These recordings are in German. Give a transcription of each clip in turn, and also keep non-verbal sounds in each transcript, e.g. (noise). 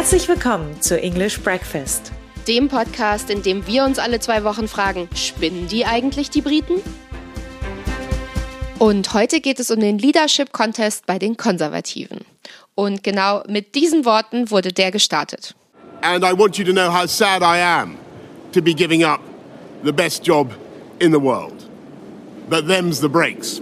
Herzlich willkommen zu English Breakfast, dem Podcast, in dem wir uns alle zwei Wochen fragen, spinnen die eigentlich die Briten? Und heute geht es um den Leadership Contest bei den Konservativen. Und genau mit diesen Worten wurde der gestartet. And I want you to know how sad I am to be giving up the best job in the world. But them's the breaks.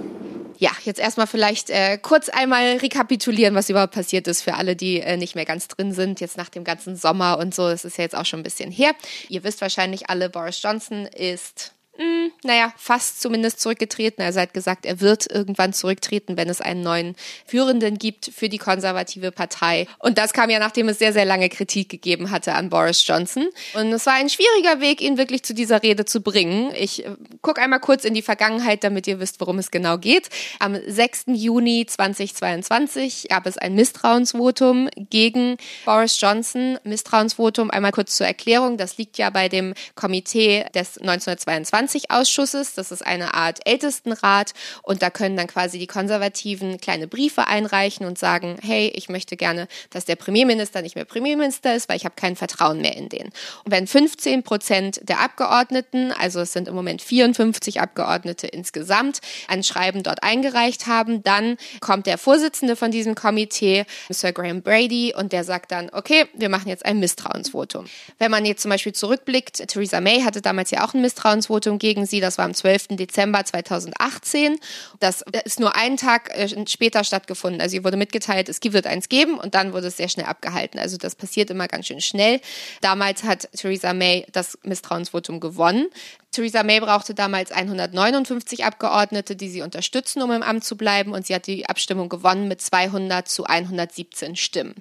Ja, jetzt erstmal vielleicht äh, kurz einmal rekapitulieren, was überhaupt passiert ist für alle, die äh, nicht mehr ganz drin sind, jetzt nach dem ganzen Sommer und so. Das ist ja jetzt auch schon ein bisschen her. Ihr wisst wahrscheinlich alle, Boris Johnson ist mh, hm, naja, fast zumindest zurückgetreten. Also er hat gesagt, er wird irgendwann zurücktreten, wenn es einen neuen Führenden gibt für die konservative Partei. Und das kam ja, nachdem es sehr, sehr lange Kritik gegeben hatte an Boris Johnson. Und es war ein schwieriger Weg, ihn wirklich zu dieser Rede zu bringen. Ich äh, gucke einmal kurz in die Vergangenheit, damit ihr wisst, worum es genau geht. Am 6. Juni 2022 gab es ein Misstrauensvotum gegen Boris Johnson. Misstrauensvotum, einmal kurz zur Erklärung, das liegt ja bei dem Komitee des 1922 ausschusses Das ist eine Art Ältestenrat und da können dann quasi die Konservativen kleine Briefe einreichen und sagen, hey, ich möchte gerne, dass der Premierminister nicht mehr Premierminister ist, weil ich habe kein Vertrauen mehr in den. Und wenn 15 Prozent der Abgeordneten, also es sind im Moment 54 Abgeordnete insgesamt, ein Schreiben dort eingereicht haben, dann kommt der Vorsitzende von diesem Komitee, Sir Graham Brady, und der sagt dann, okay, wir machen jetzt ein Misstrauensvotum. Wenn man jetzt zum Beispiel zurückblickt, Theresa May hatte damals ja auch ein Misstrauensvotum gegen sie. Das war am 12. Dezember 2018. Das ist nur einen Tag äh, später stattgefunden. Also ihr wurde mitgeteilt, es wird eins geben und dann wurde es sehr schnell abgehalten. Also das passiert immer ganz schön schnell. Damals hat Theresa May das Misstrauensvotum gewonnen. Theresa May brauchte damals 159 Abgeordnete, die sie unterstützen, um im Amt zu bleiben. Und sie hat die Abstimmung gewonnen mit 200 zu 117 Stimmen.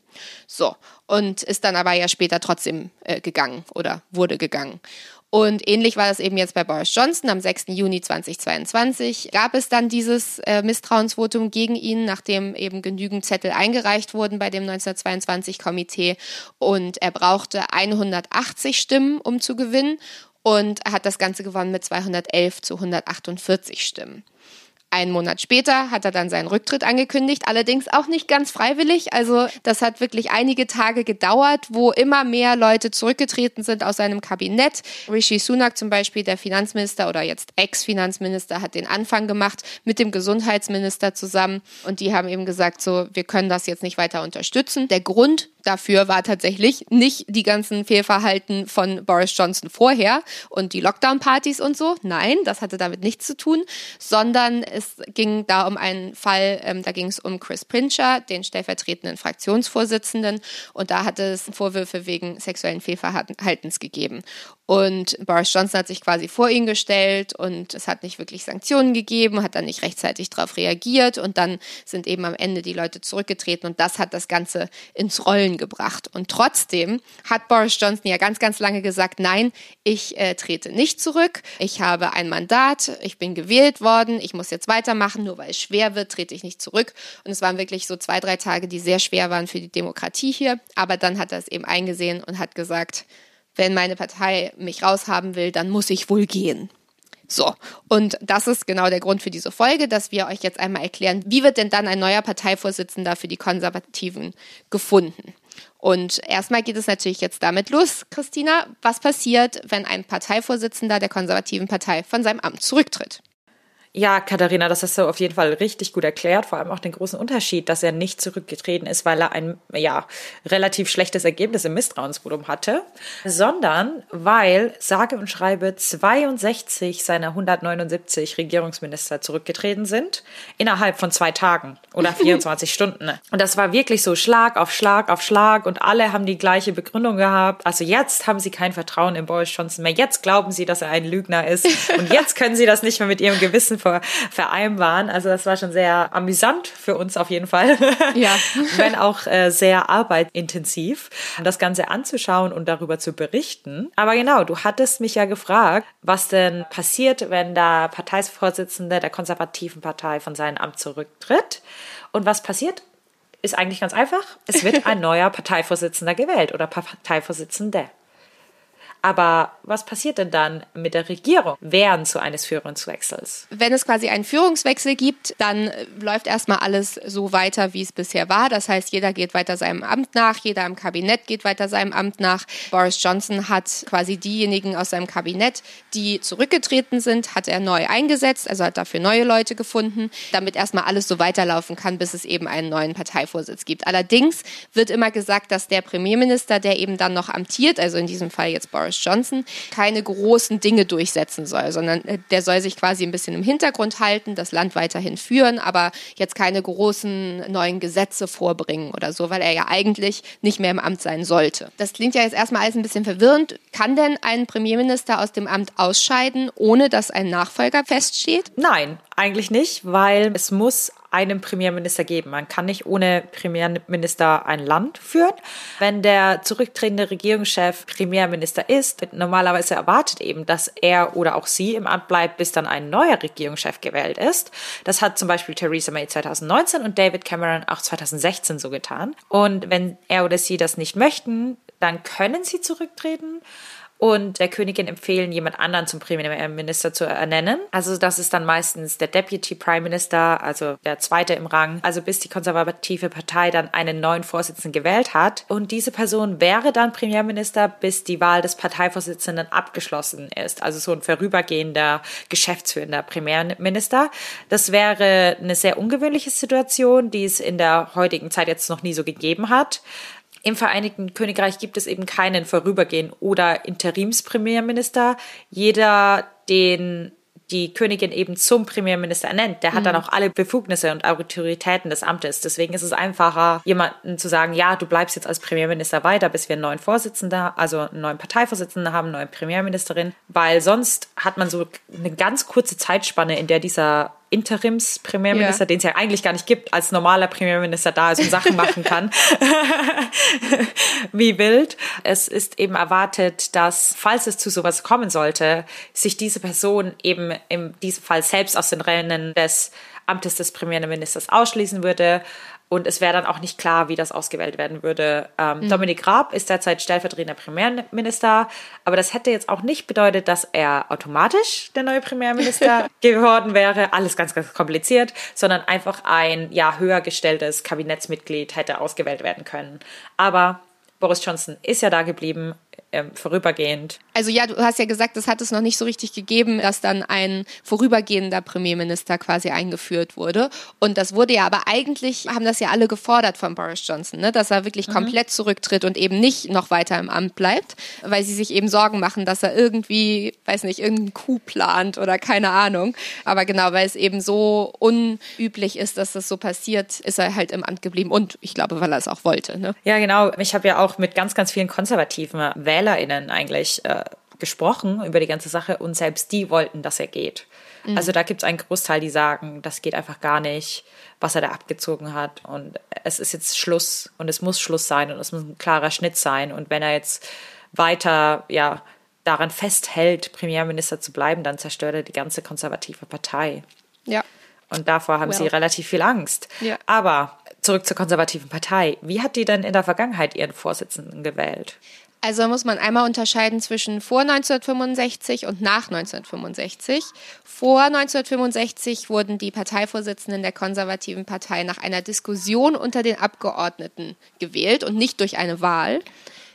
So. Und ist dann aber ja später trotzdem äh, gegangen oder wurde gegangen. Und ähnlich war das eben jetzt bei Boris Johnson. Am 6. Juni 2022 gab es dann dieses äh, Misstrauensvotum gegen ihn, nachdem eben genügend Zettel eingereicht wurden bei dem 1922-Komitee. Und er brauchte 180 Stimmen, um zu gewinnen. Und hat das Ganze gewonnen mit 211 zu 148 Stimmen. Einen Monat später hat er dann seinen Rücktritt angekündigt, allerdings auch nicht ganz freiwillig. Also das hat wirklich einige Tage gedauert, wo immer mehr Leute zurückgetreten sind aus seinem Kabinett. Rishi Sunak zum Beispiel, der Finanzminister oder jetzt Ex-Finanzminister, hat den Anfang gemacht mit dem Gesundheitsminister zusammen. Und die haben eben gesagt, so, wir können das jetzt nicht weiter unterstützen. Der Grund dafür war tatsächlich nicht die ganzen Fehlverhalten von Boris Johnson vorher und die Lockdown-Partys und so. Nein, das hatte damit nichts zu tun, sondern es ging da um einen Fall, ähm, da ging es um Chris Pincher, den stellvertretenden Fraktionsvorsitzenden, und da hatte es Vorwürfe wegen sexuellen Fehlverhaltens gegeben. Und Boris Johnson hat sich quasi vor ihn gestellt und es hat nicht wirklich Sanktionen gegeben, hat dann nicht rechtzeitig darauf reagiert und dann sind eben am Ende die Leute zurückgetreten und das hat das Ganze ins Rollen gebracht. Und trotzdem hat Boris Johnson ja ganz, ganz lange gesagt, nein, ich äh, trete nicht zurück, ich habe ein Mandat, ich bin gewählt worden, ich muss jetzt weitermachen, nur weil es schwer wird, trete ich nicht zurück. Und es waren wirklich so zwei, drei Tage, die sehr schwer waren für die Demokratie hier, aber dann hat er es eben eingesehen und hat gesagt, wenn meine Partei mich raushaben will, dann muss ich wohl gehen. So, und das ist genau der Grund für diese Folge, dass wir euch jetzt einmal erklären, wie wird denn dann ein neuer Parteivorsitzender für die Konservativen gefunden. Und erstmal geht es natürlich jetzt damit los, Christina, was passiert, wenn ein Parteivorsitzender der konservativen Partei von seinem Amt zurücktritt? Ja, Katharina, das hast du auf jeden Fall richtig gut erklärt. Vor allem auch den großen Unterschied, dass er nicht zurückgetreten ist, weil er ein ja, relativ schlechtes Ergebnis im Misstrauensvotum hatte, sondern weil, sage und schreibe, 62 seiner 179 Regierungsminister zurückgetreten sind innerhalb von zwei Tagen oder (laughs) 24 Stunden. Und das war wirklich so Schlag auf Schlag auf Schlag und alle haben die gleiche Begründung gehabt. Also jetzt haben sie kein Vertrauen in Boris Johnson mehr. Jetzt glauben sie, dass er ein Lügner ist. Und jetzt können sie das nicht mehr mit ihrem Gewissen vereinbaren. Also das war schon sehr amüsant für uns auf jeden Fall. (laughs) Ja. Wenn auch äh, sehr arbeitintensiv, das Ganze anzuschauen und darüber zu berichten. Aber genau, du hattest mich ja gefragt, was denn passiert, wenn der Parteivorsitzende der konservativen Partei von seinem Amt zurücktritt. Und was passiert? Ist eigentlich ganz einfach. Es wird ein (laughs) neuer Parteivorsitzender gewählt oder Parteivorsitzende. Aber was passiert denn dann mit der Regierung während so eines Führungswechsels? Wenn es quasi einen Führungswechsel gibt, dann äh, läuft erstmal alles so weiter, wie es bisher war. Das heißt, jeder geht weiter seinem Amt nach, jeder im Kabinett geht weiter seinem Amt nach. Boris Johnson hat quasi diejenigen aus seinem Kabinett, die zurückgetreten sind, hat er neu eingesetzt, also hat dafür neue Leute gefunden, damit erstmal alles so weiterlaufen kann, bis es eben einen neuen Parteivorsitz gibt. Allerdings wird immer gesagt, dass der Premierminister, der eben dann noch amtiert, also in diesem Fall jetzt Boris Johnson, keine großen Dinge durchsetzen soll, sondern äh, der soll sich quasi ein bisschen im Hintergrund halten, das Land weiterhin führen, aber jetzt keine großen neuen Gesetze vorbringen oder so, weil er ja eigentlich nicht mehr im Amt sein sollte. Das klingt ja jetzt erstmal alles ein bisschen verwirrend. Kann denn ein Premierminister aus dem Amt ausscheiden, ohne dass ein Nachfolger feststeht? Nein, eigentlich nicht, weil es muss einen Premierminister geben. Man kann nicht ohne Premierminister ein Land führen. Wenn der zurücktretende Regierungschef Premierminister ist, normalerweise erwartet eben, dass er oder auch sie im Amt bleibt, bis dann ein neuer Regierungschef gewählt ist. Das hat zum Beispiel Theresa May 2019 und David Cameron auch 2016 so getan. Und wenn er oder sie das nicht möchten, dann können sie zurücktreten und der Königin empfehlen, jemand anderen zum Premierminister zu ernennen. Also das ist dann meistens der Deputy Prime Minister, also der zweite im Rang, also bis die konservative Partei dann einen neuen Vorsitzenden gewählt hat. Und diese Person wäre dann Premierminister, bis die Wahl des Parteivorsitzenden abgeschlossen ist. Also so ein vorübergehender, geschäftsführender Premierminister. Das wäre eine sehr ungewöhnliche Situation, die es in der heutigen Zeit jetzt noch nie so gegeben hat. Im Vereinigten Königreich gibt es eben keinen Vorübergehen oder Interimspremierminister. Jeder, den die Königin eben zum Premierminister ernennt, der hat mhm. dann auch alle Befugnisse und Autoritäten des Amtes. Deswegen ist es einfacher, jemanden zu sagen, ja, du bleibst jetzt als Premierminister weiter, bis wir einen neuen Vorsitzenden, also einen neuen Parteivorsitzenden haben, eine neue Premierministerin, weil sonst hat man so eine ganz kurze Zeitspanne, in der dieser Interims-Premierminister, ja. den es ja eigentlich gar nicht gibt, als normaler Premierminister da ist und Sachen machen kann. (laughs) Wie wild. Es ist eben erwartet, dass, falls es zu sowas kommen sollte, sich diese Person eben in diesem Fall selbst aus den Rennen des Amtes des Premierministers ausschließen würde und es wäre dann auch nicht klar, wie das ausgewählt werden würde. Ähm, mhm. Dominik Raab ist derzeit stellvertretender Premierminister, aber das hätte jetzt auch nicht bedeutet, dass er automatisch der neue Premierminister (laughs) geworden wäre. Alles ganz, ganz kompliziert, sondern einfach ein ja höher gestelltes Kabinettsmitglied hätte ausgewählt werden können. Aber Boris Johnson ist ja da geblieben ähm, vorübergehend. Also ja, du hast ja gesagt, es hat es noch nicht so richtig gegeben, dass dann ein vorübergehender Premierminister quasi eingeführt wurde. Und das wurde ja aber eigentlich, haben das ja alle gefordert von Boris Johnson, ne? dass er wirklich mhm. komplett zurücktritt und eben nicht noch weiter im Amt bleibt, weil sie sich eben Sorgen machen, dass er irgendwie, weiß nicht, irgendeinen Coup plant oder keine Ahnung. Aber genau, weil es eben so unüblich ist, dass das so passiert, ist er halt im Amt geblieben. Und ich glaube, weil er es auch wollte. Ne? Ja, genau. Ich habe ja auch mit ganz, ganz vielen konservativen WählerInnen eigentlich äh, gesprochen über die ganze Sache und selbst die wollten, dass er geht. Mhm. Also da gibt es einen Großteil, die sagen, das geht einfach gar nicht, was er da abgezogen hat und es ist jetzt Schluss und es muss Schluss sein und es muss ein klarer Schnitt sein und wenn er jetzt weiter, ja, daran festhält, Premierminister zu bleiben, dann zerstört er die ganze konservative Partei. Ja. Und davor haben well. sie relativ viel Angst. Ja. Aber zurück zur konservativen Partei. Wie hat die denn in der Vergangenheit ihren Vorsitzenden gewählt? Also muss man einmal unterscheiden zwischen vor 1965 und nach 1965. Vor 1965 wurden die Parteivorsitzenden der konservativen Partei nach einer Diskussion unter den Abgeordneten gewählt und nicht durch eine Wahl.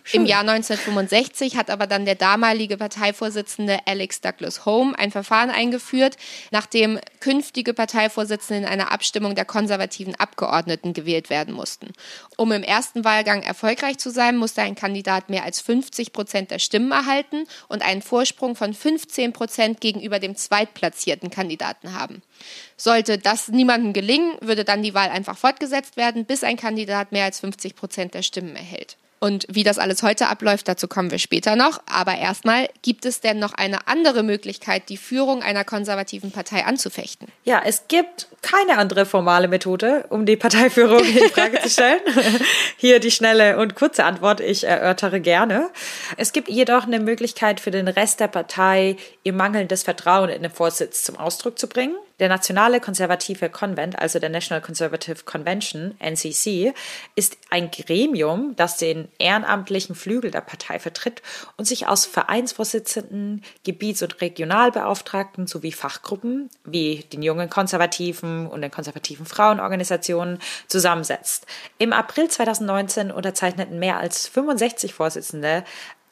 Schön. Im Jahr 1965 hat aber dann der damalige Parteivorsitzende Alex Douglas Home ein Verfahren eingeführt, nachdem künftige Parteivorsitzende in einer Abstimmung der konservativen Abgeordneten gewählt werden mussten. Um im ersten Wahlgang erfolgreich zu sein, musste ein Kandidat mehr als 50 Prozent der Stimmen erhalten und einen Vorsprung von 15 Prozent gegenüber dem zweitplatzierten Kandidaten haben. Sollte das niemandem gelingen, würde dann die Wahl einfach fortgesetzt werden, bis ein Kandidat mehr als 50 Prozent der Stimmen erhält. Und wie das alles heute abläuft, dazu kommen wir später noch. Aber erstmal, gibt es denn noch eine andere Möglichkeit, die Führung einer konservativen Partei anzufechten? Ja, es gibt keine andere formale Methode, um die Parteiführung in Frage zu stellen. (laughs) Hier die schnelle und kurze Antwort, ich erörtere gerne. Es gibt jedoch eine Möglichkeit für den Rest der Partei, ihr mangelndes Vertrauen in den Vorsitz zum Ausdruck zu bringen. Der Nationale Konservative Konvent, also der National Conservative Convention, NCC, ist ein Gremium, das den ehrenamtlichen Flügel der Partei vertritt und sich aus Vereinsvorsitzenden, Gebiets- und Regionalbeauftragten sowie Fachgruppen wie den jungen Konservativen und den konservativen Frauenorganisationen zusammensetzt. Im April 2019 unterzeichneten mehr als 65 Vorsitzende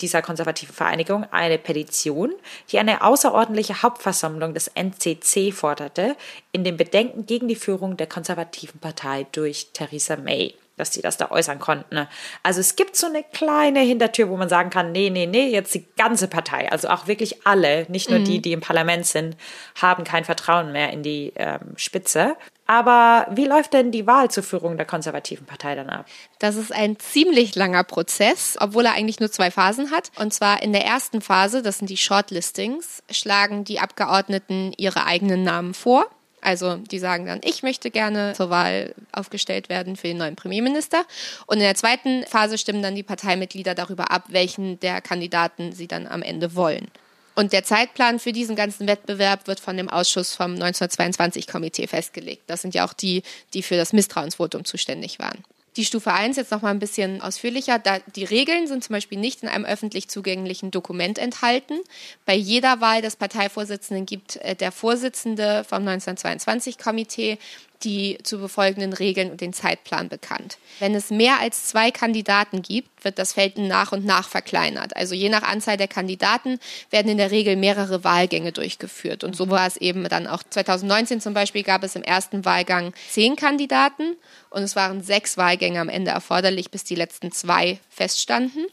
dieser konservativen Vereinigung eine Petition, die eine außerordentliche Hauptversammlung des NCC forderte, in den Bedenken gegen die Führung der konservativen Partei durch Theresa May dass die das da äußern konnten. Also es gibt so eine kleine Hintertür, wo man sagen kann, nee, nee, nee, jetzt die ganze Partei, also auch wirklich alle, nicht nur mhm. die, die im Parlament sind, haben kein Vertrauen mehr in die ähm, Spitze. Aber wie läuft denn die Wahl zur Führung der konservativen Partei dann ab? Das ist ein ziemlich langer Prozess, obwohl er eigentlich nur zwei Phasen hat. Und zwar in der ersten Phase, das sind die Shortlistings, schlagen die Abgeordneten ihre eigenen Namen vor. Also die sagen dann, ich möchte gerne zur Wahl aufgestellt werden für den neuen Premierminister. Und in der zweiten Phase stimmen dann die Parteimitglieder darüber ab, welchen der Kandidaten sie dann am Ende wollen. Und der Zeitplan für diesen ganzen Wettbewerb wird von dem Ausschuss vom 1922-Komitee festgelegt. Das sind ja auch die, die für das Misstrauensvotum zuständig waren. Die Stufe 1 jetzt noch mal ein bisschen ausführlicher. Da, die Regeln sind zum Beispiel nicht in einem öffentlich zugänglichen Dokument enthalten. Bei jeder Wahl des Parteivorsitzenden gibt äh, der Vorsitzende vom 1922-Komitee die zu befolgenden Regeln und den Zeitplan bekannt. Wenn es mehr als zwei Kandidaten gibt, wird das Feld nach und nach verkleinert. Also je nach Anzahl der Kandidaten werden in der Regel mehrere Wahlgänge durchgeführt. Und so war es eben dann auch 2019 zum Beispiel gab es im ersten Wahlgang zehn Kandidaten und es waren sechs Wahlgänge am Ende erforderlich, bis die letzten zwei feststanden.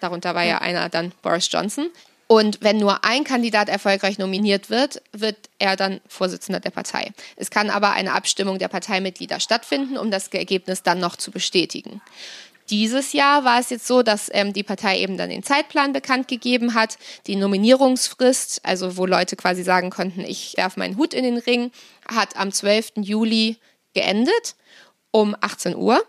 Darunter war ja einer dann Boris Johnson. Und wenn nur ein Kandidat erfolgreich nominiert wird, wird er dann Vorsitzender der Partei. Es kann aber eine Abstimmung der Parteimitglieder stattfinden, um das Ergebnis dann noch zu bestätigen. Dieses Jahr war es jetzt so, dass ähm, die Partei eben dann den Zeitplan bekannt gegeben hat, die Nominierungsfrist, also wo Leute quasi sagen konnten, ich werfe meinen Hut in den Ring, hat am 12. Juli geendet um 18 Uhr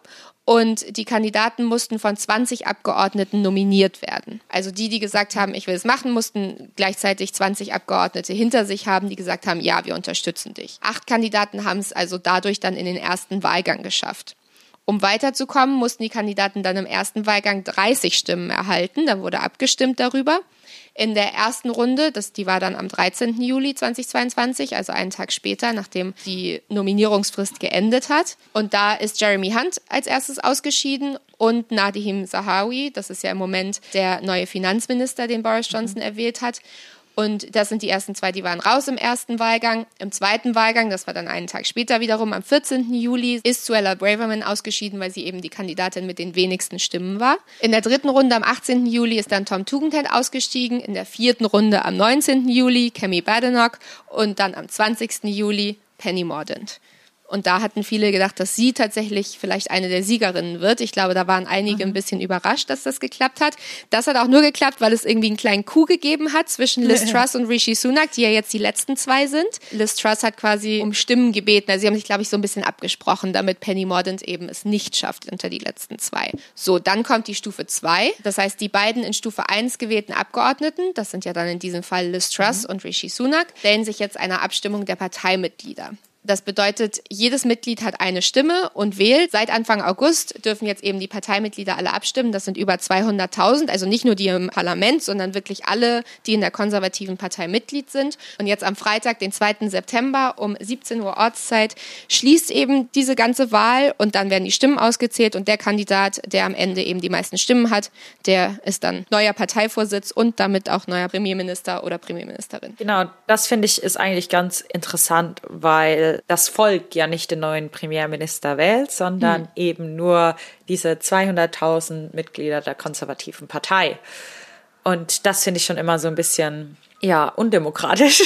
und die Kandidaten mussten von 20 Abgeordneten nominiert werden. Also die, die gesagt haben, ich will es machen, mussten gleichzeitig 20 Abgeordnete hinter sich haben, die gesagt haben, ja, wir unterstützen dich. Acht Kandidaten haben es also dadurch dann in den ersten Wahlgang geschafft. Um weiterzukommen, mussten die Kandidaten dann im ersten Wahlgang 30 Stimmen erhalten. Da wurde abgestimmt darüber in der ersten Runde, das, die war dann am 13. Juli 2022, also einen Tag später, nachdem die Nominierungsfrist geendet hat. Und da ist Jeremy Hunt als erstes ausgeschieden und Nadhim Zahawi, das ist ja im Moment der neue Finanzminister, den Boris Johnson mhm. erwählt hat. Und das sind die ersten zwei, die waren raus im ersten Wahlgang. Im zweiten Wahlgang, das war dann einen Tag später wiederum, am 14. Juli, ist Suella Braverman ausgeschieden, weil sie eben die Kandidatin mit den wenigsten Stimmen war. In der dritten Runde am 18. Juli ist dann Tom Tugendhat ausgestiegen. In der vierten Runde am 19. Juli Kemi Badenoch und dann am 20. Juli Penny Mordaunt. Und da hatten viele gedacht, dass sie tatsächlich vielleicht eine der Siegerinnen wird. Ich glaube, da waren einige ein mhm. bisschen überrascht, dass das geklappt hat. Das hat auch nur geklappt, weil es irgendwie einen kleinen Coup gegeben hat zwischen Liz (laughs) Truss und Rishi Sunak, die ja jetzt die letzten zwei sind. Liz Truss hat quasi um Stimmen gebeten. Also sie haben sich, glaube ich, so ein bisschen abgesprochen, damit Penny Mordaunt eben es nicht schafft unter die letzten zwei. So, dann kommt die Stufe zwei. Das heißt, die beiden in Stufe eins gewählten Abgeordneten, das sind ja dann in diesem Fall Liz Truss mhm. und Rishi Sunak, stellen sich jetzt einer Abstimmung der Parteimitglieder. Das bedeutet, jedes Mitglied hat eine Stimme und wählt. Seit Anfang August dürfen jetzt eben die Parteimitglieder alle abstimmen. Das sind über 200.000, also nicht nur die im Parlament, sondern wirklich alle, die in der konservativen Partei Mitglied sind. Und jetzt am Freitag, den 2. September um 17 Uhr Ortszeit, schließt eben diese ganze Wahl und dann werden die Stimmen ausgezählt und der Kandidat, der am Ende eben die meisten Stimmen hat, der ist dann neuer Parteivorsitz und damit auch neuer Premierminister oder Premierministerin. Genau, das finde ich ist eigentlich ganz interessant, weil das Volk ja nicht den neuen Premierminister wählt, sondern mhm. eben nur diese 200.000 Mitglieder der konservativen Partei. Und das finde ich schon immer so ein bisschen, ja, undemokratisch.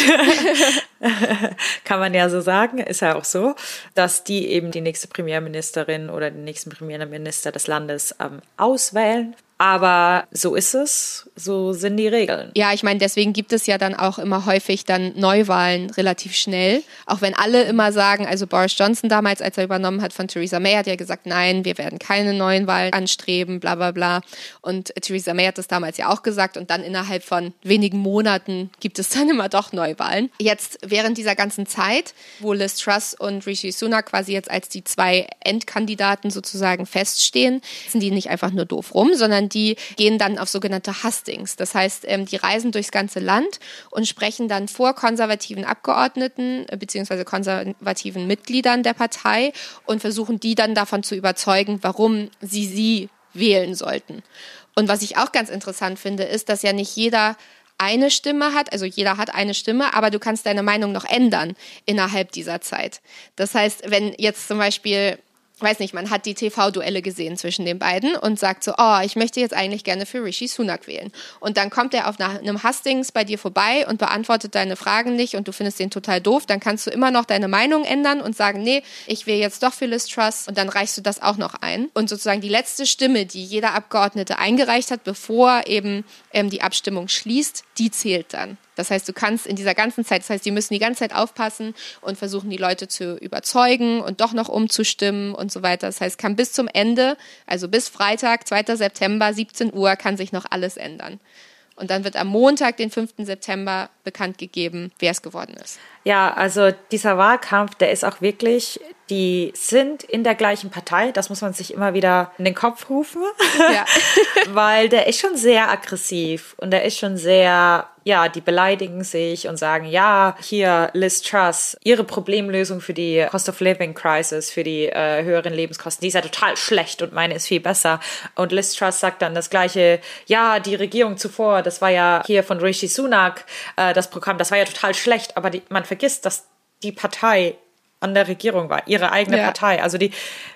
(laughs) Kann man ja so sagen, ist ja auch so, dass die eben die nächste Premierministerin oder den nächsten Premierminister des Landes ähm, auswählen. Aber so ist es, so sind die Regeln. Ja, ich meine, deswegen gibt es ja dann auch immer häufig dann Neuwahlen relativ schnell. Auch wenn alle immer sagen, also Boris Johnson damals, als er übernommen hat von Theresa May, hat ja gesagt, nein, wir werden keine neuen Wahlen anstreben, bla bla bla. Und Theresa May hat das damals ja auch gesagt und dann innerhalb von wenigen Monaten gibt es dann immer doch Neuwahlen. Jetzt während dieser ganzen Zeit, wo Liz Truss und Rishi Sunak quasi jetzt als die zwei Endkandidaten sozusagen feststehen, sind die nicht einfach nur doof rum, sondern die gehen dann auf sogenannte Hustings. Das heißt, ähm, die reisen durchs ganze Land und sprechen dann vor konservativen Abgeordneten äh, bzw. konservativen Mitgliedern der Partei und versuchen die dann davon zu überzeugen, warum sie sie wählen sollten. Und was ich auch ganz interessant finde, ist, dass ja nicht jeder eine Stimme hat, also jeder hat eine Stimme, aber du kannst deine Meinung noch ändern innerhalb dieser Zeit. Das heißt, wenn jetzt zum Beispiel weiß nicht, man hat die TV-Duelle gesehen zwischen den beiden und sagt so, oh, ich möchte jetzt eigentlich gerne für Rishi Sunak wählen. Und dann kommt er auf einem Hustings bei dir vorbei und beantwortet deine Fragen nicht und du findest den total doof, dann kannst du immer noch deine Meinung ändern und sagen, nee, ich wähle jetzt doch für Liz Truss und dann reichst du das auch noch ein. Und sozusagen die letzte Stimme, die jeder Abgeordnete eingereicht hat, bevor eben ähm, die Abstimmung schließt, die zählt dann. Das heißt, du kannst in dieser ganzen Zeit, das heißt, die müssen die ganze Zeit aufpassen und versuchen, die Leute zu überzeugen und doch noch umzustimmen und so weiter. Das heißt, kann bis zum Ende, also bis Freitag, 2. September, 17 Uhr, kann sich noch alles ändern. Und dann wird am Montag, den 5. September, bekannt gegeben, wer es geworden ist. Ja, also dieser Wahlkampf, der ist auch wirklich, die sind in der gleichen Partei, das muss man sich immer wieder in den Kopf rufen, ja. (laughs) weil der ist schon sehr aggressiv und der ist schon sehr ja, die beleidigen sich und sagen, ja, hier Liz Truss, ihre Problemlösung für die Cost of Living Crisis, für die äh, höheren Lebenskosten, die ist ja total schlecht und meine ist viel besser. Und Liz Truss sagt dann das gleiche, ja, die Regierung zuvor, das war ja hier von Rishi Sunak, äh, das Programm, das war ja total schlecht, aber die, man vergisst, dass die Partei an der Regierung war, ihre eigene ja. Partei. Also die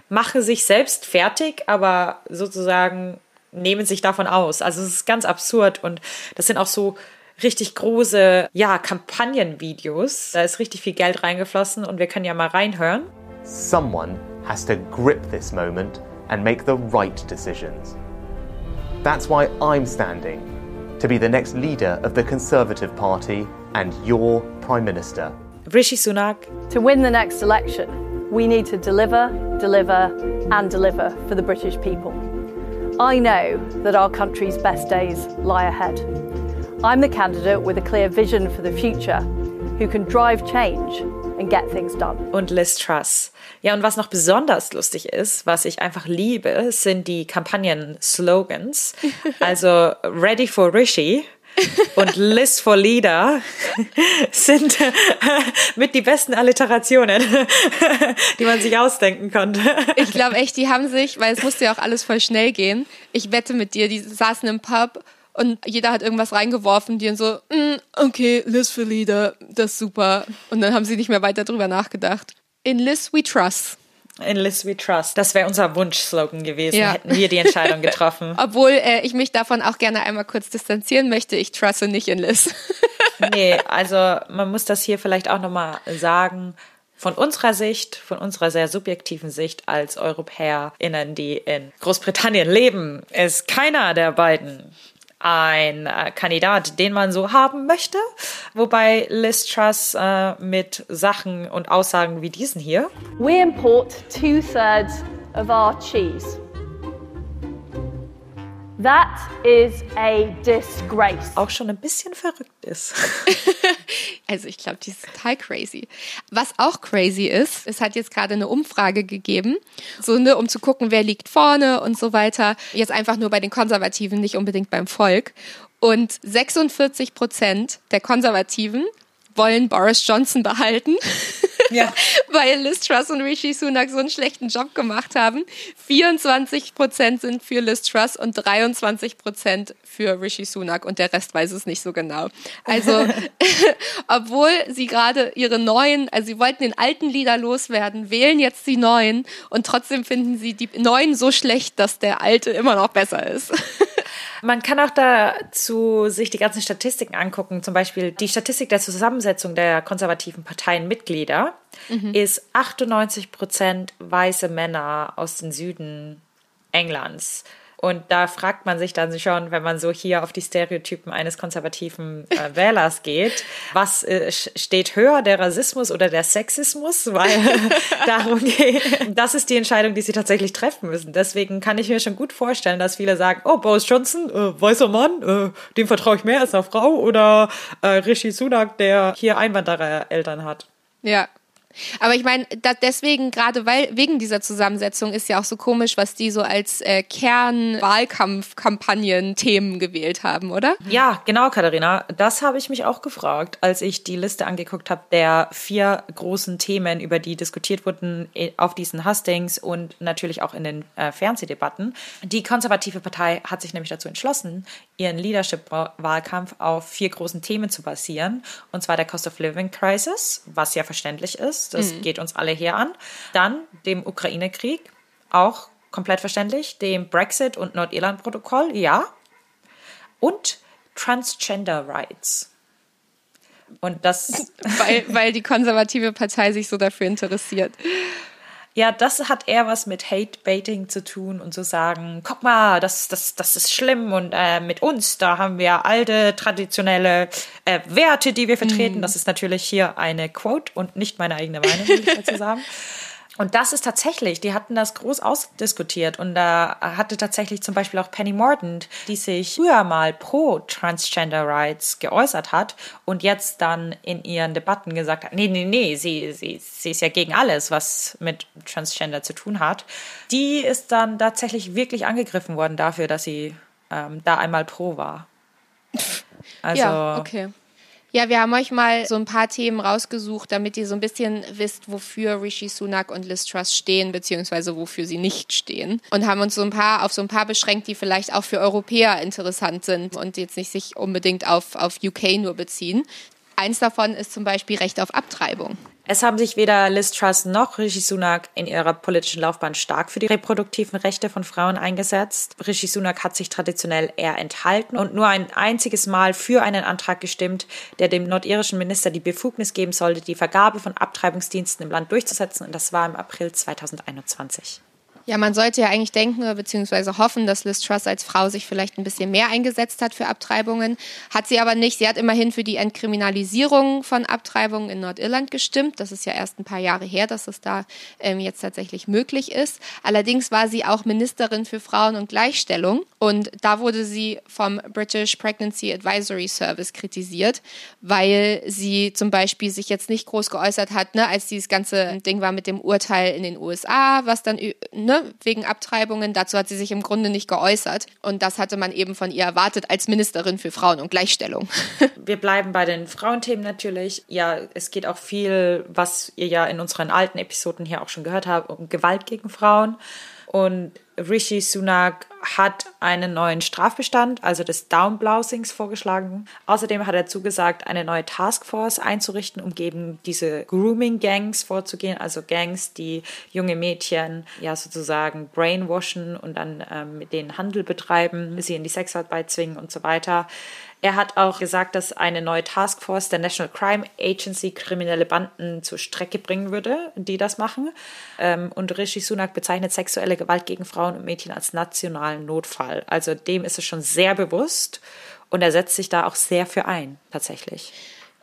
machen sich selbst fertig, aber sozusagen nehmen sich davon aus. Also es ist ganz absurd und das sind auch so richtig große, ja, Kampagnenvideos. Da ist richtig viel Geld reingeflossen und wir können ja mal reinhören. Someone has to grip this moment and make the right decisions. That's why I'm standing to be the next leader of the Conservative Party and your Prime Minister. Rishi Sunak. To win the next election, we need to deliver, deliver, and deliver for the British people. I know that our country's best days lie ahead. I'm the candidate with a clear vision for the future who can drive change and get things done. Und Liz Truss. Ja, und was noch besonders lustig ist, was ich einfach liebe, sind die Kampagnen-Slogans. (laughs) Also Ready for Rishi und Liz for Leader sind mit die besten Alliterationen, (laughs) die man sich ausdenken konnte. Ich glaube echt, die haben sich, weil es musste ja auch alles voll schnell gehen. Ich wette mit dir, die saßen im Pub und jeder hat irgendwas reingeworfen, die dann so, mm, okay, Liz für Leader, das ist super. Und dann haben sie nicht mehr weiter drüber nachgedacht. In Liz we trust. In Liz we trust. Das wäre unser Wunschslogan gewesen, ja. hätten wir die Entscheidung getroffen. (laughs) Obwohl äh, ich mich davon auch gerne einmal kurz distanzieren möchte. Ich truste nicht in Liz. (laughs) nee, also man muss das hier vielleicht auch nochmal sagen von unserer Sicht, von unserer sehr subjektiven Sicht als EuropäerInnen, die in Großbritannien leben, ist keiner der beiden ein äh, Kandidat, den man so haben möchte. Wobei Liz Truss äh, mit Sachen und Aussagen wie diesen hier. We import two-thirds of our cheese. That is a disgrace. Auch schon ein bisschen verrückt ist. (laughs) also ich glaube, die ist total crazy. Was auch crazy ist, es hat jetzt gerade eine Umfrage gegeben, so ne, um zu gucken, wer liegt vorne und so weiter. Jetzt einfach nur bei den Konservativen, nicht unbedingt beim Volk. Und 46 Prozent der Konservativen wollen Boris Johnson behalten. Ja. (laughs) weil Liz Truss und Rishi Sunak so einen schlechten Job gemacht haben. 24 Prozent sind für Liz Truss und 23 Prozent für Rishi Sunak und der Rest weiß es nicht so genau. Also, (laughs) (laughs) obwohl sie gerade ihre neuen, also sie wollten den alten Lieder loswerden, wählen jetzt die neuen und trotzdem finden sie die neuen so schlecht, dass der alte immer noch besser ist. Man kann auch dazu sich die ganzen Statistiken angucken. Zum Beispiel die Statistik der Zusammensetzung der konservativen Parteienmitglieder mhm. ist 98 Prozent weiße Männer aus dem Süden Englands. Und da fragt man sich dann schon, wenn man so hier auf die Stereotypen eines konservativen äh, (laughs) Wählers geht, was äh, steht höher, der Rassismus oder der Sexismus? Weil (laughs) darum geht, das ist die Entscheidung, die sie tatsächlich treffen müssen. Deswegen kann ich mir schon gut vorstellen, dass viele sagen, oh, Boris Johnson, äh, weißer Mann, äh, dem vertraue ich mehr als einer Frau oder äh, Rishi Sunak, der hier Einwanderer-Eltern hat. Ja, aber ich meine, deswegen, gerade weil wegen dieser Zusammensetzung ist ja auch so komisch, was die so als äh, Kernwahlkampfkampagnen-Themen gewählt haben, oder? Ja, genau, Katharina. Das habe ich mich auch gefragt, als ich die Liste angeguckt habe der vier großen Themen, über die diskutiert wurden äh, auf diesen Hustings und natürlich auch in den äh, Fernsehdebatten. Die konservative Partei hat sich nämlich dazu entschlossen, ihren Leadership-Wahlkampf auf vier großen Themen zu basieren. Und zwar der Cost of Living Crisis, was ja verständlich ist das mhm. geht uns alle hier an. Dann dem Ukraine-Krieg, auch komplett verständlich. Dem Brexit- und Nordirland-Protokoll, ja. Und Transgender Rights. Und das. (laughs) weil, weil die konservative Partei sich so dafür interessiert. Ja, das hat eher was mit Hate-Baiting zu tun und zu sagen, guck mal, das, das, das ist schlimm und äh, mit uns, da haben wir alte, traditionelle äh, Werte, die wir vertreten. Mm. Das ist natürlich hier eine Quote und nicht meine eigene Meinung, will ich dazu (laughs) sagen. Und das ist tatsächlich, die hatten das groß ausdiskutiert und da hatte tatsächlich zum Beispiel auch Penny Mordaunt, die sich früher mal pro Transgender Rights geäußert hat und jetzt dann in ihren Debatten gesagt hat, nee, nee, nee, sie, sie, sie ist ja gegen alles, was mit Transgender zu tun hat. Die ist dann tatsächlich wirklich angegriffen worden dafür, dass sie ähm, da einmal pro war. Also, ja, okay. Ja, wir haben euch mal so ein paar Themen rausgesucht, damit ihr so ein bisschen wisst, wofür Rishi Sunak und Liz Truss stehen, beziehungsweise wofür sie nicht stehen. Und haben uns so ein paar auf so ein paar beschränkt, die vielleicht auch für Europäer interessant sind und jetzt nicht sich unbedingt auf, auf UK nur beziehen. Eins davon ist zum Beispiel Recht auf Abtreibung. Es haben sich weder Liz Truss noch Rishi Sunak in ihrer politischen Laufbahn stark für die reproduktiven Rechte von Frauen eingesetzt. Rishi Sunak hat sich traditionell eher enthalten und nur ein einziges Mal für einen Antrag gestimmt, der dem nordirischen Minister die Befugnis geben sollte, die Vergabe von Abtreibungsdiensten im Land durchzusetzen. Und das war im April 2021. Ja, man sollte ja eigentlich denken bzw. hoffen, dass Liz Truss als Frau sich vielleicht ein bisschen mehr eingesetzt hat für Abtreibungen. Hat sie aber nicht. Sie hat immerhin für die Entkriminalisierung von Abtreibungen in Nordirland gestimmt. Das ist ja erst ein paar Jahre her, dass es da ähm, jetzt tatsächlich möglich ist. Allerdings war sie auch Ministerin für Frauen und Gleichstellung und da wurde sie vom British Pregnancy Advisory Service kritisiert, weil sie zum Beispiel sich jetzt nicht groß geäußert hat, ne, als dieses ganze Ding war mit dem Urteil in den USA, was dann ne, ne, wegen Abtreibungen. Dazu hat sie sich im Grunde nicht geäußert. Und das hatte man eben von ihr erwartet als Ministerin für Frauen und Gleichstellung. (laughs) Wir bleiben bei den Frauenthemen natürlich. Ja, es geht auch viel, was ihr ja in unseren alten Episoden hier auch schon gehört habt, um Gewalt gegen Frauen. Und Rishi Sunak hat einen neuen Strafbestand, also des Downblousings, vorgeschlagen. Außerdem hat er zugesagt, eine neue Taskforce einzurichten, um gegen diese Grooming-Gangs vorzugehen, also Gangs, die junge Mädchen ja sozusagen brainwashen und dann ähm, mit denen Handel betreiben, sie in die Sexarbeit zwingen und so weiter. Er hat auch gesagt, dass eine neue Taskforce der National Crime Agency kriminelle Banden zur Strecke bringen würde, die das machen. Ähm, und Rishi Sunak bezeichnet sexuelle Gewalt gegen Frauen und Mädchen als nationalen Notfall. Also dem ist es schon sehr bewusst und er setzt sich da auch sehr für ein, tatsächlich.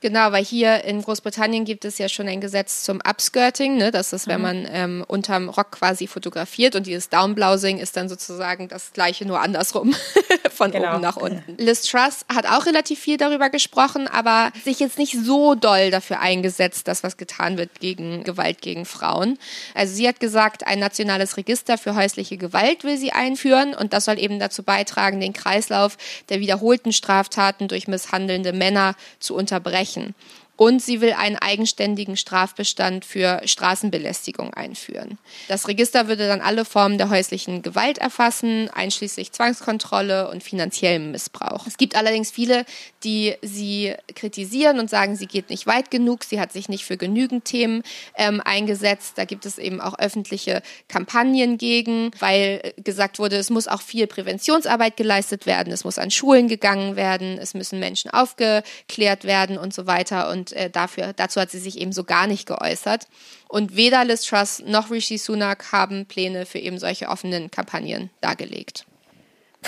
Genau, weil hier in Großbritannien gibt es ja schon ein Gesetz zum Upskirting. Ne? Das ist, wenn mhm. man ähm, unterm Rock quasi fotografiert und dieses Downblousing ist dann sozusagen das gleiche, nur andersrum, (laughs) von genau. oben nach unten. Liz Truss hat auch relativ viel darüber gesprochen, aber sich jetzt nicht so doll dafür eingesetzt, dass was getan wird gegen Gewalt gegen Frauen. Also sie hat gesagt, ein nationales Register für häusliche Gewalt will sie einführen und das soll eben dazu beitragen, den Kreislauf der wiederholten Straftaten durch misshandelnde Männer zu unterbrechen erreichen. Und sie will einen eigenständigen Strafbestand für Straßenbelästigung einführen. Das Register würde dann alle Formen der häuslichen Gewalt erfassen, einschließlich Zwangskontrolle und finanziellem Missbrauch. Es gibt allerdings viele, die sie kritisieren und sagen, sie geht nicht weit genug, sie hat sich nicht für genügend Themen ähm, eingesetzt. Da gibt es eben auch öffentliche Kampagnen gegen, weil gesagt wurde, es muss auch viel Präventionsarbeit geleistet werden, es muss an Schulen gegangen werden, es müssen Menschen aufgeklärt werden und so weiter. Und äh, dafür, dazu hat sie sich eben so gar nicht geäußert. Und weder Liz Truss noch Rishi Sunak haben Pläne für eben solche offenen Kampagnen dargelegt.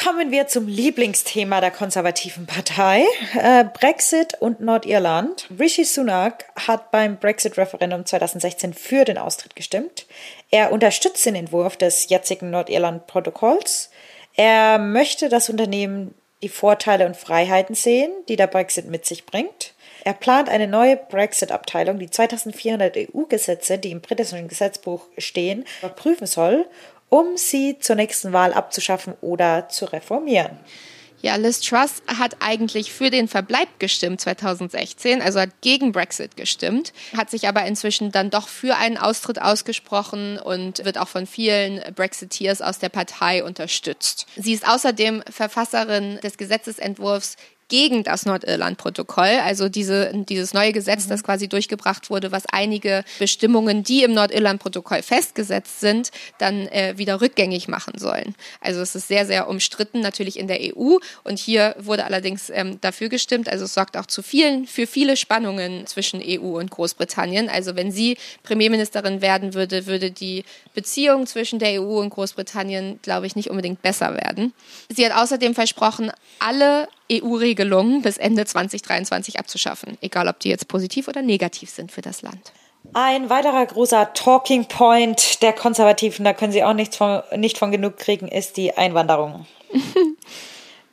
Kommen wir zum Lieblingsthema der konservativen Partei, äh, Brexit und Nordirland. Rishi Sunak hat beim Brexit-Referendum 2016 für den Austritt gestimmt. Er unterstützt den Entwurf des jetzigen Nordirland-Protokolls. Er möchte das Unternehmen die Vorteile und Freiheiten sehen, die der Brexit mit sich bringt. Er plant eine neue Brexit-Abteilung, die 2400 EU-Gesetze, die im britischen Gesetzbuch stehen, überprüfen soll um sie zur nächsten Wahl abzuschaffen oder zu reformieren. Ja, Liz Truss hat eigentlich für den Verbleib gestimmt 2016, also hat gegen Brexit gestimmt, hat sich aber inzwischen dann doch für einen Austritt ausgesprochen und wird auch von vielen Brexiteers aus der Partei unterstützt. Sie ist außerdem Verfasserin des Gesetzesentwurfs gegen das Nordirland-Protokoll, also diese, dieses neue Gesetz, das quasi durchgebracht wurde, was einige Bestimmungen, die im Nordirland-Protokoll festgesetzt sind, dann äh, wieder rückgängig machen sollen. Also es ist sehr, sehr umstritten natürlich in der EU und hier wurde allerdings ähm, dafür gestimmt. Also es sorgt auch zu vielen, für viele Spannungen zwischen EU und Großbritannien. Also wenn sie Premierministerin werden würde, würde die Beziehung zwischen der EU und Großbritannien, glaube ich, nicht unbedingt besser werden. Sie hat außerdem versprochen, alle EU-Regelungen bis Ende 2023 abzuschaffen, egal ob die jetzt positiv oder negativ sind für das Land. Ein weiterer großer Talking Point der Konservativen, da können Sie auch nichts von, nicht von genug kriegen, ist die Einwanderung. (laughs)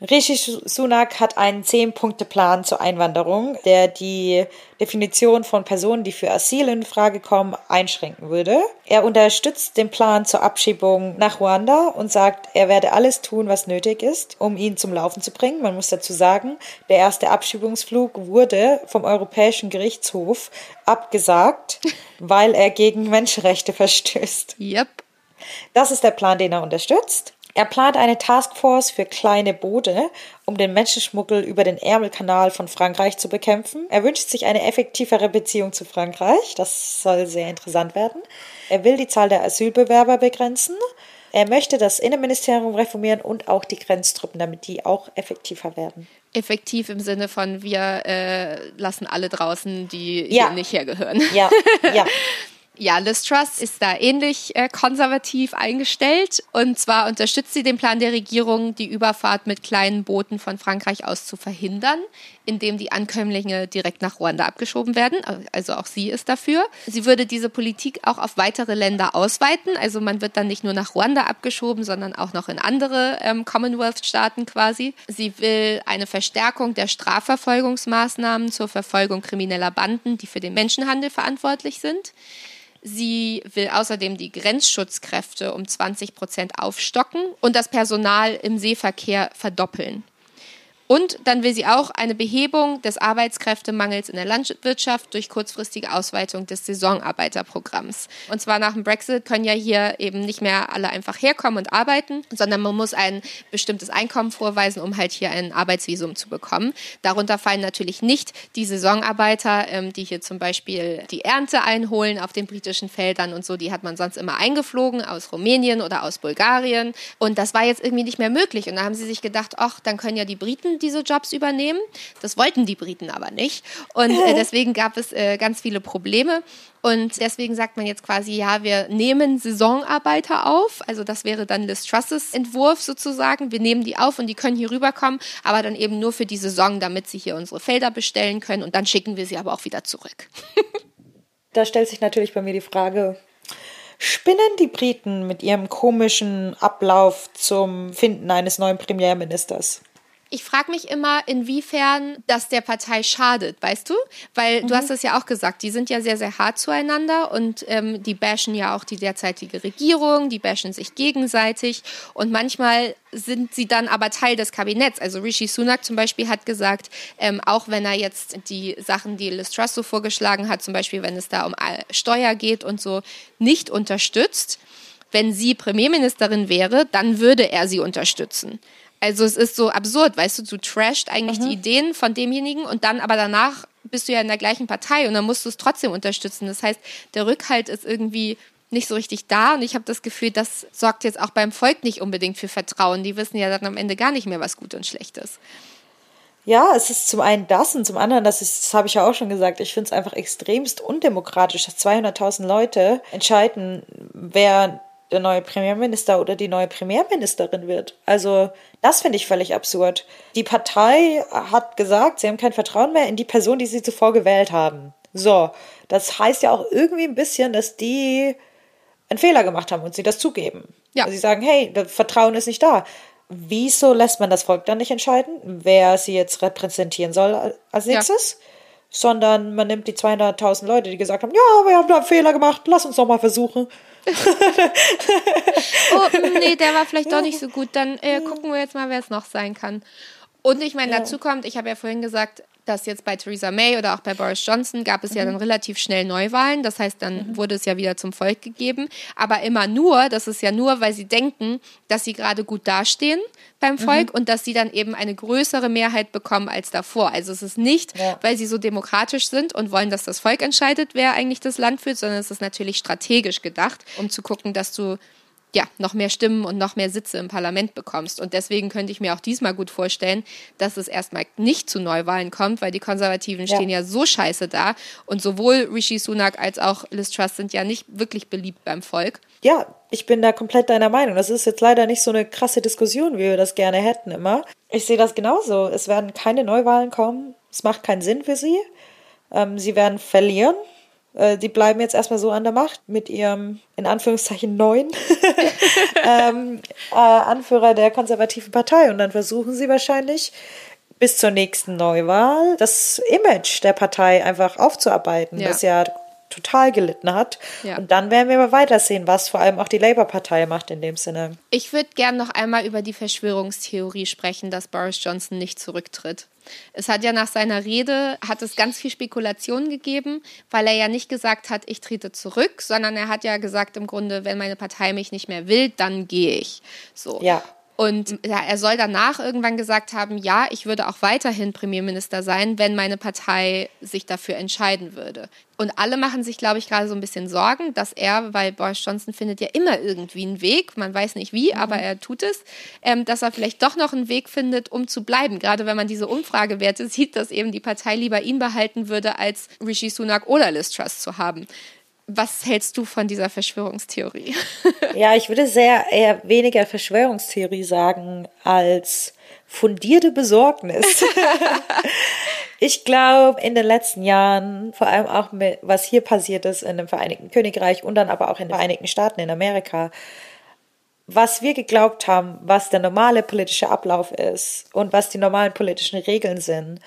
Rishi Sunak hat einen Zehn-Punkte-Plan zur Einwanderung, der die Definition von Personen, die für Asyl in Frage kommen, einschränken würde. Er unterstützt den Plan zur Abschiebung nach Ruanda und sagt, er werde alles tun, was nötig ist, um ihn zum Laufen zu bringen. Man muss dazu sagen, der erste Abschiebungsflug wurde vom Europäischen Gerichtshof abgesagt, (laughs) weil er gegen Menschenrechte verstößt. Yep. Das ist der Plan, den er unterstützt. Er plant eine Taskforce für kleine Boote, um den Menschenschmuggel über den Ärmelkanal von Frankreich zu bekämpfen. Er wünscht sich eine effektivere Beziehung zu Frankreich. Das soll sehr interessant werden. Er will die Zahl der Asylbewerber begrenzen. Er möchte das Innenministerium reformieren und auch die Grenztruppen, damit die auch effektiver werden. Effektiv im Sinne von, wir äh, lassen alle draußen, die ja. hier nicht hergehören. Ja, ja. (laughs) Ja, Liz Truss ist da ähnlich äh, konservativ eingestellt. Und zwar unterstützt sie den Plan der Regierung, die Überfahrt mit kleinen Booten von Frankreich aus zu verhindern, indem die Ankömmlinge direkt nach Ruanda abgeschoben werden. Also auch sie ist dafür. Sie würde diese Politik auch auf weitere Länder ausweiten. Also man wird dann nicht nur nach Ruanda abgeschoben, sondern auch noch in andere ähm, Commonwealth-Staaten quasi. Sie will eine Verstärkung der Strafverfolgungsmaßnahmen zur Verfolgung krimineller Banden, die für den Menschenhandel verantwortlich sind. Sie will außerdem die Grenzschutzkräfte um 20 Prozent aufstocken und das Personal im Seeverkehr verdoppeln. Und dann will sie auch eine Behebung des Arbeitskräftemangels in der Landwirtschaft durch kurzfristige Ausweitung des Saisonarbeiterprogramms. Und zwar nach dem Brexit können ja hier eben nicht mehr alle einfach herkommen und arbeiten, sondern man muss ein bestimmtes Einkommen vorweisen, um halt hier ein Arbeitsvisum zu bekommen. Darunter fallen natürlich nicht die Saisonarbeiter, ähm, die hier zum Beispiel die Ernte einholen auf den britischen Feldern und so. Die hat man sonst immer eingeflogen aus Rumänien oder aus Bulgarien. Und das war jetzt irgendwie nicht mehr möglich. Und da haben sie sich gedacht, ach, dann können ja die Briten diese Jobs übernehmen. Das wollten die Briten aber nicht. Und äh, (laughs) deswegen gab es äh, ganz viele Probleme. Und deswegen sagt man jetzt quasi, ja, wir nehmen Saisonarbeiter auf. Also das wäre dann Liz Trusses Entwurf sozusagen. Wir nehmen die auf und die können hier rüberkommen, aber dann eben nur für die Saison, damit sie hier unsere Felder bestellen können. Und dann schicken wir sie aber auch wieder zurück. (laughs) da stellt sich natürlich bei mir die Frage, Spinnen die Briten mit ihrem komischen Ablauf zum Finden eines neuen Premierministers? Ich frage mich immer, inwiefern das der Partei schadet, weißt du? Weil mhm. du hast es ja auch gesagt, die sind ja sehr, sehr hart zueinander und ähm, die bashen ja auch die derzeitige Regierung, die bashen sich gegenseitig und manchmal sind sie dann aber Teil des Kabinetts. Also Rishi Sunak zum Beispiel hat gesagt, ähm, auch wenn er jetzt die Sachen, die Liz Truss so vorgeschlagen hat, zum Beispiel wenn es da um Steuer geht und so, nicht unterstützt, wenn sie Premierministerin wäre, dann würde er sie unterstützen. Also es ist so absurd, weißt du, du trasht eigentlich mhm. die Ideen von demjenigen und dann aber danach bist du ja in der gleichen Partei und dann musst du es trotzdem unterstützen. Das heißt, der Rückhalt ist irgendwie nicht so richtig da und ich habe das Gefühl, das sorgt jetzt auch beim Volk nicht unbedingt für Vertrauen. Die wissen ja dann am Ende gar nicht mehr, was gut und schlecht ist. Ja, es ist zum einen das und zum anderen, das, ist, das habe ich ja auch schon gesagt, ich finde es einfach extremst undemokratisch, dass 200.000 Leute entscheiden, wer der neue Premierminister oder die neue Premierministerin wird. Also das finde ich völlig absurd. Die Partei hat gesagt, sie haben kein Vertrauen mehr in die Person, die sie zuvor gewählt haben. So, das heißt ja auch irgendwie ein bisschen, dass die einen Fehler gemacht haben und sie das zugeben. Ja. Also sie sagen, hey, das Vertrauen ist nicht da. Wieso lässt man das Volk dann nicht entscheiden, wer sie jetzt repräsentieren soll als nächstes? Ja. Sondern man nimmt die 200.000 Leute, die gesagt haben, ja, wir haben da einen Fehler gemacht, lass uns doch mal versuchen. (laughs) oh, nee, der war vielleicht doch nicht so gut. Dann äh, gucken wir jetzt mal, wer es noch sein kann. Und ich meine, ja. dazu kommt, ich habe ja vorhin gesagt, dass jetzt bei Theresa May oder auch bei Boris Johnson gab es mhm. ja dann relativ schnell Neuwahlen. Das heißt, dann mhm. wurde es ja wieder zum Volk gegeben. Aber immer nur, das ist ja nur, weil sie denken, dass sie gerade gut dastehen beim Volk mhm. und dass sie dann eben eine größere Mehrheit bekommen als davor. Also es ist nicht, ja. weil sie so demokratisch sind und wollen, dass das Volk entscheidet, wer eigentlich das Land führt, sondern es ist natürlich strategisch gedacht, um zu gucken, dass du ja, noch mehr Stimmen und noch mehr Sitze im Parlament bekommst. Und deswegen könnte ich mir auch diesmal gut vorstellen, dass es erstmal nicht zu Neuwahlen kommt, weil die Konservativen ja. stehen ja so scheiße da. Und sowohl Rishi Sunak als auch Liz Truss sind ja nicht wirklich beliebt beim Volk. Ja, ich bin da komplett deiner Meinung. Das ist jetzt leider nicht so eine krasse Diskussion, wie wir das gerne hätten immer. Ich sehe das genauso. Es werden keine Neuwahlen kommen. Es macht keinen Sinn für sie. Ähm, sie werden verlieren. Äh, die bleiben jetzt erstmal so an der Macht mit ihrem, in Anführungszeichen, neuen (laughs) ähm, äh, Anführer der konservativen Partei. Und dann versuchen sie wahrscheinlich bis zur nächsten Neuwahl das Image der Partei einfach aufzuarbeiten, ja. das ja total gelitten hat. Ja. Und dann werden wir mal weitersehen, was vor allem auch die Labour-Partei macht in dem Sinne. Ich würde gern noch einmal über die Verschwörungstheorie sprechen, dass Boris Johnson nicht zurücktritt. Es hat ja nach seiner Rede, hat es ganz viel Spekulationen gegeben, weil er ja nicht gesagt hat, ich trete zurück, sondern er hat ja gesagt im Grunde, wenn meine Partei mich nicht mehr will, dann gehe ich. So. Ja. Und er soll danach irgendwann gesagt haben, ja, ich würde auch weiterhin Premierminister sein, wenn meine Partei sich dafür entscheiden würde. Und alle machen sich, glaube ich, gerade so ein bisschen Sorgen, dass er, weil Boris Johnson findet ja immer irgendwie einen Weg, man weiß nicht wie, mhm. aber er tut es, ähm, dass er vielleicht doch noch einen Weg findet, um zu bleiben. Gerade wenn man diese Umfragewerte (laughs) sieht, dass eben die Partei lieber ihn behalten würde, als Rishi Sunak oder Liz Truss zu haben. Was hältst du von dieser Verschwörungstheorie? (laughs) ja, ich würde sehr eher weniger Verschwörungstheorie sagen als fundierte Besorgnis. (laughs) ich glaube, in den letzten Jahren, vor allem auch mit, was hier passiert ist in dem Vereinigten Königreich und dann aber auch in den Vereinigten Staaten in Amerika, was wir geglaubt haben, was der normale politische Ablauf ist und was die normalen politischen Regeln sind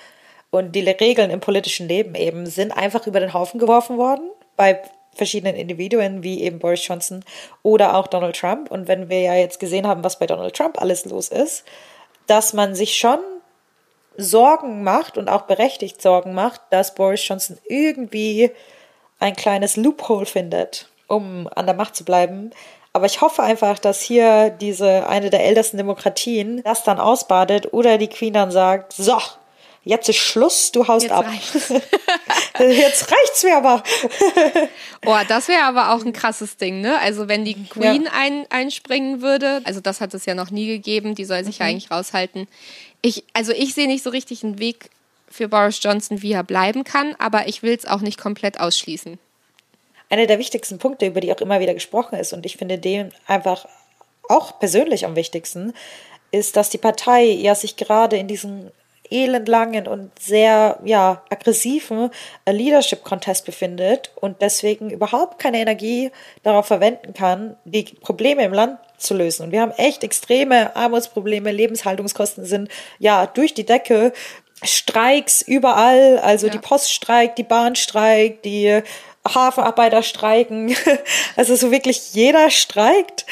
und die Regeln im politischen Leben eben, sind einfach über den Haufen geworfen worden bei verschiedenen Individuen, wie eben Boris Johnson oder auch Donald Trump. Und wenn wir ja jetzt gesehen haben, was bei Donald Trump alles los ist, dass man sich schon Sorgen macht und auch berechtigt Sorgen macht, dass Boris Johnson irgendwie ein kleines Loophole findet, um an der Macht zu bleiben. Aber ich hoffe einfach, dass hier diese eine der ältesten Demokratien das dann ausbadet oder die Queen dann sagt, so, jetzt ist Schluss, du haust jetzt ab. Reicht's. (laughs) jetzt reicht's mir aber. (laughs) oh, das wäre aber auch ein krasses Ding, ne? Also wenn die Queen ja. ein, einspringen würde, also das hat es ja noch nie gegeben, die soll sich mhm. ja eigentlich raushalten. Ich, also ich sehe nicht so richtig einen Weg für Boris Johnson, wie er bleiben kann, aber ich will es auch nicht komplett ausschließen. Einer der wichtigsten Punkte, über die auch immer wieder gesprochen ist, und ich finde den einfach auch persönlich am wichtigsten, ist, dass die Partei ja sich gerade in diesem elendlangen und sehr ja, aggressiven äh, Leadership Contest befindet und deswegen überhaupt keine Energie darauf verwenden kann, die Probleme im Land zu lösen. Und wir haben echt extreme Armutsprobleme, Lebenshaltungskosten sind ja durch die Decke. Streiks überall, also ja. die Post streikt, die Bahn streikt, die Hafenarbeiter streiken. (laughs) Also so wirklich jeder streikt.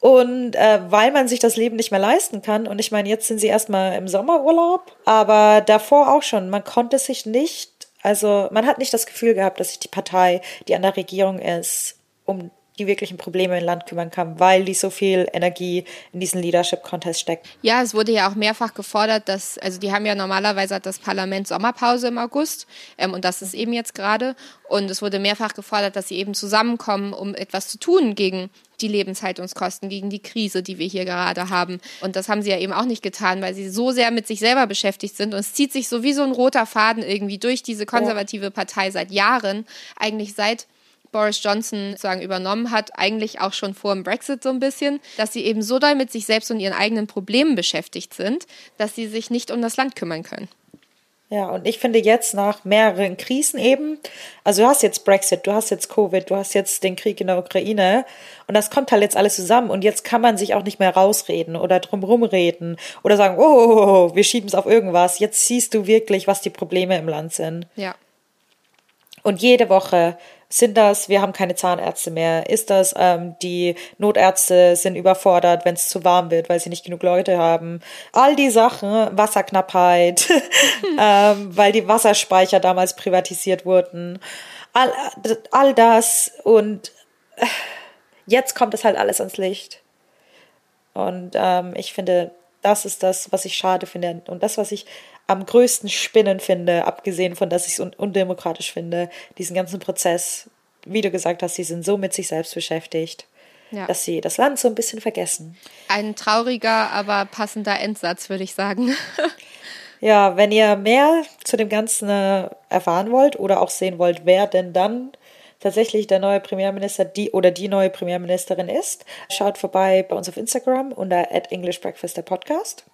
Und äh, weil man sich das Leben nicht mehr leisten kann, und ich meine, jetzt sind sie erstmal im Sommerurlaub, aber davor auch schon, man konnte sich nicht, also man hat nicht das Gefühl gehabt, dass sich die Partei, die an der Regierung ist, um die wirklichen Probleme im Land kümmern kann, weil die so viel Energie in diesen Leadership Contest steckt. Ja, es wurde ja auch mehrfach gefordert, dass, also die haben ja normalerweise das Parlament Sommerpause im August ähm, und das ist eben jetzt gerade. Und es wurde mehrfach gefordert, dass sie eben zusammenkommen, um etwas zu tun gegen die Lebenshaltungskosten, gegen die Krise, die wir hier gerade haben. Und das haben sie ja eben auch nicht getan, weil sie so sehr mit sich selber beschäftigt sind. Und es zieht sich so wie so ein roter Faden irgendwie durch diese konservative Partei seit Jahren, eigentlich seit Boris Johnson sozusagen übernommen hat, eigentlich auch schon vor dem Brexit so ein bisschen, dass sie eben so doll mit sich selbst und ihren eigenen Problemen beschäftigt sind, dass sie sich nicht um das Land kümmern können. Ja, und ich finde jetzt nach mehreren Krisen eben, also du hast jetzt Brexit, du hast jetzt Covid, du hast jetzt den Krieg in der Ukraine und das kommt halt jetzt alles zusammen und jetzt kann man sich auch nicht mehr rausreden oder drumherum reden oder sagen, oh, oh, oh, oh wir schieben es auf irgendwas. Jetzt siehst du wirklich, was die Probleme im Land sind. Ja. Und jede Woche sind das, wir haben keine Zahnärzte mehr? Ist das, ähm, die Notärzte sind überfordert, wenn es zu warm wird, weil sie nicht genug Leute haben? All die Sachen, Wasserknappheit, (laughs) ähm, weil die Wasserspeicher damals privatisiert wurden. All, all das und äh, jetzt kommt es halt alles ans Licht. Und ähm, ich finde, das ist das, was ich schade finde. Und das, was ich am größten Spinnen finde, abgesehen von, dass ich es un undemokratisch finde, diesen ganzen Prozess, wie du gesagt hast, sie sind so mit sich selbst beschäftigt, ja. dass sie das Land so ein bisschen vergessen. Ein trauriger, aber passender Endsatz, würde ich sagen. (laughs) ja, wenn ihr mehr zu dem Ganzen äh, erfahren wollt oder auch sehen wollt, wer denn dann tatsächlich der neue Premierminister die oder die neue Premierministerin ist, schaut vorbei bei uns auf Instagram unter at English Breakfast der Podcast.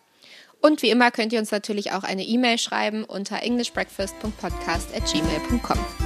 Und wie immer könnt ihr uns natürlich auch eine E-Mail schreiben unter englishbreakfast.podcast@gmail.com.